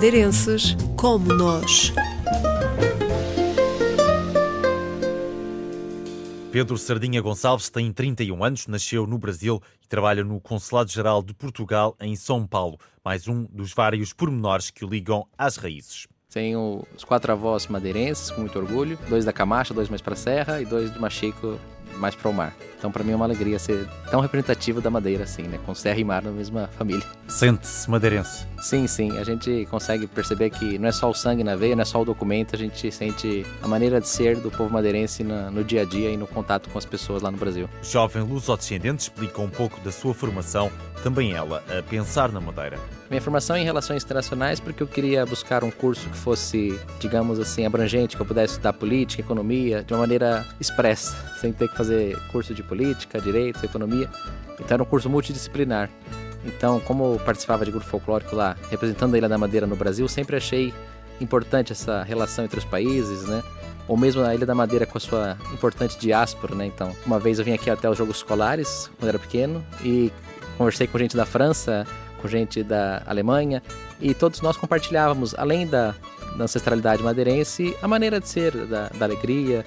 madeirenses como nós. Pedro Sardinha Gonçalves tem 31 anos, nasceu no Brasil e trabalha no Consulado-Geral de Portugal em São Paulo, mais um dos vários pormenores que o ligam às raízes. Tenho os quatro avós madeirenses, com muito orgulho, dois da Camacha, dois mais para a Serra e dois de Machico, mais para o mar. Então, para mim é uma alegria ser tão representativo da Madeira, assim, né? Com serra e mar na mesma família. Sente-se madeirense? Sim, sim. A gente consegue perceber que não é só o sangue na veia, não é só o documento, a gente sente a maneira de ser do povo madeirense na, no dia a dia e no contato com as pessoas lá no Brasil. Jovem luso-descendente explica um pouco da sua formação, também ela, a pensar na Madeira. Minha formação é em relações internacionais porque eu queria buscar um curso que fosse, digamos assim, abrangente, que eu pudesse estudar política, economia, de uma maneira expressa, sem ter que fazer curso de política, direito, economia. Então era um curso multidisciplinar. Então, como eu participava de grupo folclórico lá, representando a Ilha da Madeira no Brasil, sempre achei importante essa relação entre os países, né? Ou mesmo a Ilha da Madeira com a sua importante diáspora, né? Então, uma vez eu vim aqui até os Jogos Escolares, quando era pequeno, e conversei com gente da França, com gente da Alemanha, e todos nós compartilhávamos, além da, da ancestralidade madeirense, a maneira de ser, da, da alegria.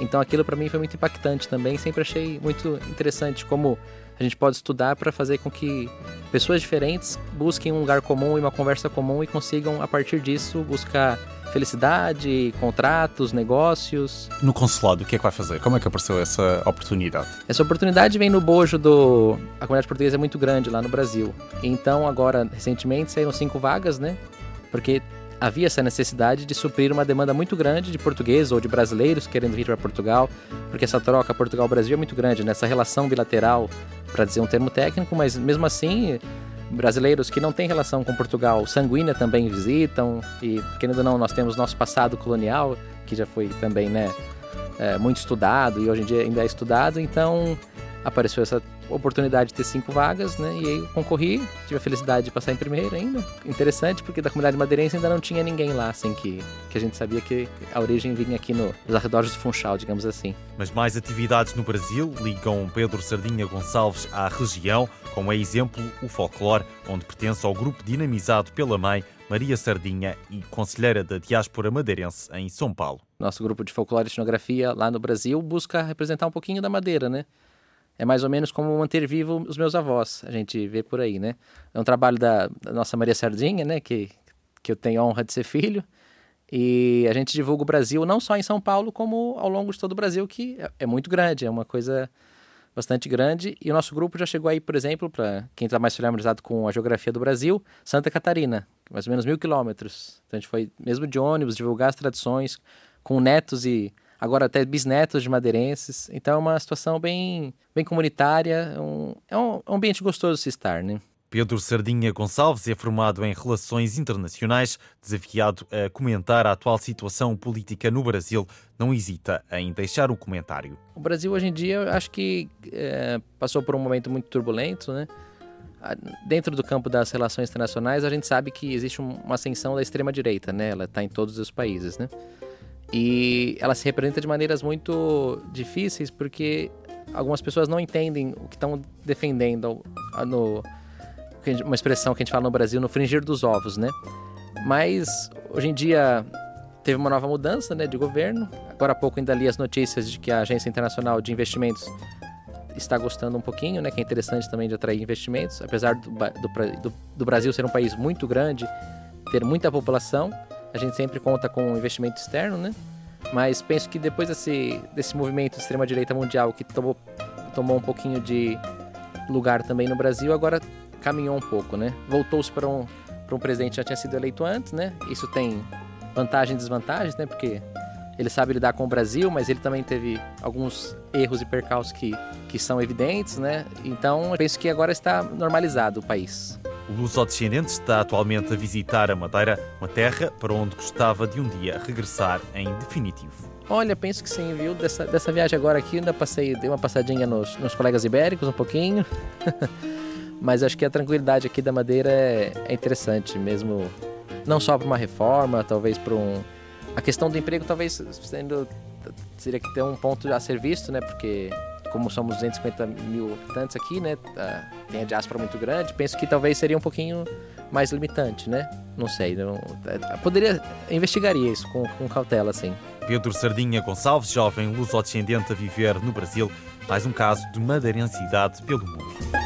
Então aquilo para mim foi muito impactante também, sempre achei muito interessante como a gente pode estudar para fazer com que pessoas diferentes busquem um lugar comum e uma conversa comum e consigam, a partir disso, buscar felicidade, contratos, negócios. No consulado, o que é que vai fazer? Como é que apareceu essa oportunidade? Essa oportunidade vem no bojo do. A comunidade portuguesa é muito grande lá no Brasil. Então, agora, recentemente, saíram cinco vagas, né? Porque havia essa necessidade de suprir uma demanda muito grande de portugueses ou de brasileiros querendo vir para Portugal, porque essa troca Portugal-Brasil é muito grande, nessa né? relação bilateral, para dizer um termo técnico, mas mesmo assim brasileiros que não têm relação com Portugal sanguínea também visitam e querendo ou não nós temos nosso passado colonial que já foi também né é, muito estudado e hoje em dia ainda é estudado então apareceu essa oportunidade de ter cinco vagas, né? E aí eu concorri, tive a felicidade de passar em primeiro ainda. Interessante, porque da comunidade madeirense ainda não tinha ninguém lá, assim, que, que a gente sabia que a origem vinha aqui no, nos arredores do Funchal, digamos assim. Mas mais atividades no Brasil ligam Pedro Sardinha Gonçalves à região, como é exemplo o folclore, onde pertence ao grupo dinamizado pela mãe Maria Sardinha e conselheira da diáspora madeirense em São Paulo. Nosso grupo de folclore e etnografia lá no Brasil busca representar um pouquinho da madeira, né? É mais ou menos como manter vivo os meus avós, a gente vê por aí, né? É um trabalho da, da, nossa Maria Sardinha, né, que, que eu tenho a honra de ser filho, e a gente divulga o Brasil não só em São Paulo, como ao longo de todo o Brasil, que é, é muito grande, é uma coisa bastante grande, e o nosso grupo já chegou aí, por exemplo, para quem está mais familiarizado com a geografia do Brasil, Santa Catarina, mais ou menos mil quilômetros. Então a gente foi, mesmo de ônibus, divulgar as tradições com netos e agora até bisnetos de madeirenses. Então é uma situação bem, bem comunitária, um, é um ambiente gostoso de se estar, né? Pedro Sardinha Gonçalves é formado em Relações Internacionais, desafiado a comentar a atual situação política no Brasil, não hesita em deixar o comentário. O Brasil hoje em dia, eu acho que é, passou por um momento muito turbulento, né? Dentro do campo das relações internacionais, a gente sabe que existe uma ascensão da extrema direita, né? Ela está em todos os países, né? E ela se representa de maneiras muito difíceis porque algumas pessoas não entendem o que estão defendendo no uma expressão que a gente fala no Brasil, no fringir dos ovos, né? Mas hoje em dia teve uma nova mudança, né, de governo. Agora há pouco ainda li as notícias de que a Agência Internacional de Investimentos está gostando um pouquinho, né, que é interessante também de atrair investimentos, apesar do, do, do Brasil ser um país muito grande, ter muita população, a gente sempre conta com investimento externo, né? Mas penso que depois desse, desse movimento de extrema-direita mundial que tomou, tomou um pouquinho de lugar também no Brasil, agora caminhou um pouco, né? Voltou-se para um, para um presidente que já tinha sido eleito antes, né? Isso tem vantagens e desvantagens, né? Porque ele sabe lidar com o Brasil, mas ele também teve alguns erros e percalços que, que são evidentes, né? Então, penso que agora está normalizado o país. O luso-descendente está atualmente a visitar a Madeira, uma terra para onde gostava de um dia regressar em definitivo. Olha, penso que sim, viu? Dessa, dessa viagem agora aqui, ainda passei, dei uma passadinha nos, nos colegas ibéricos um pouquinho. Mas acho que a tranquilidade aqui da Madeira é, é interessante, mesmo não só para uma reforma, talvez para um. A questão do emprego talvez sendo. Seria que ter um ponto a ser visto, né? Porque como somos 250 mil habitantes aqui, né? Tá, tem a diáspora muito grande. Penso que talvez seria um pouquinho mais limitante, né? Não sei, não, é, poderia investigaria isso com, com cautela, assim. Pedro Sardinha Gonçalves, jovem luso-descendente a viver no Brasil, mais um caso de madeirensidade pelo mundo.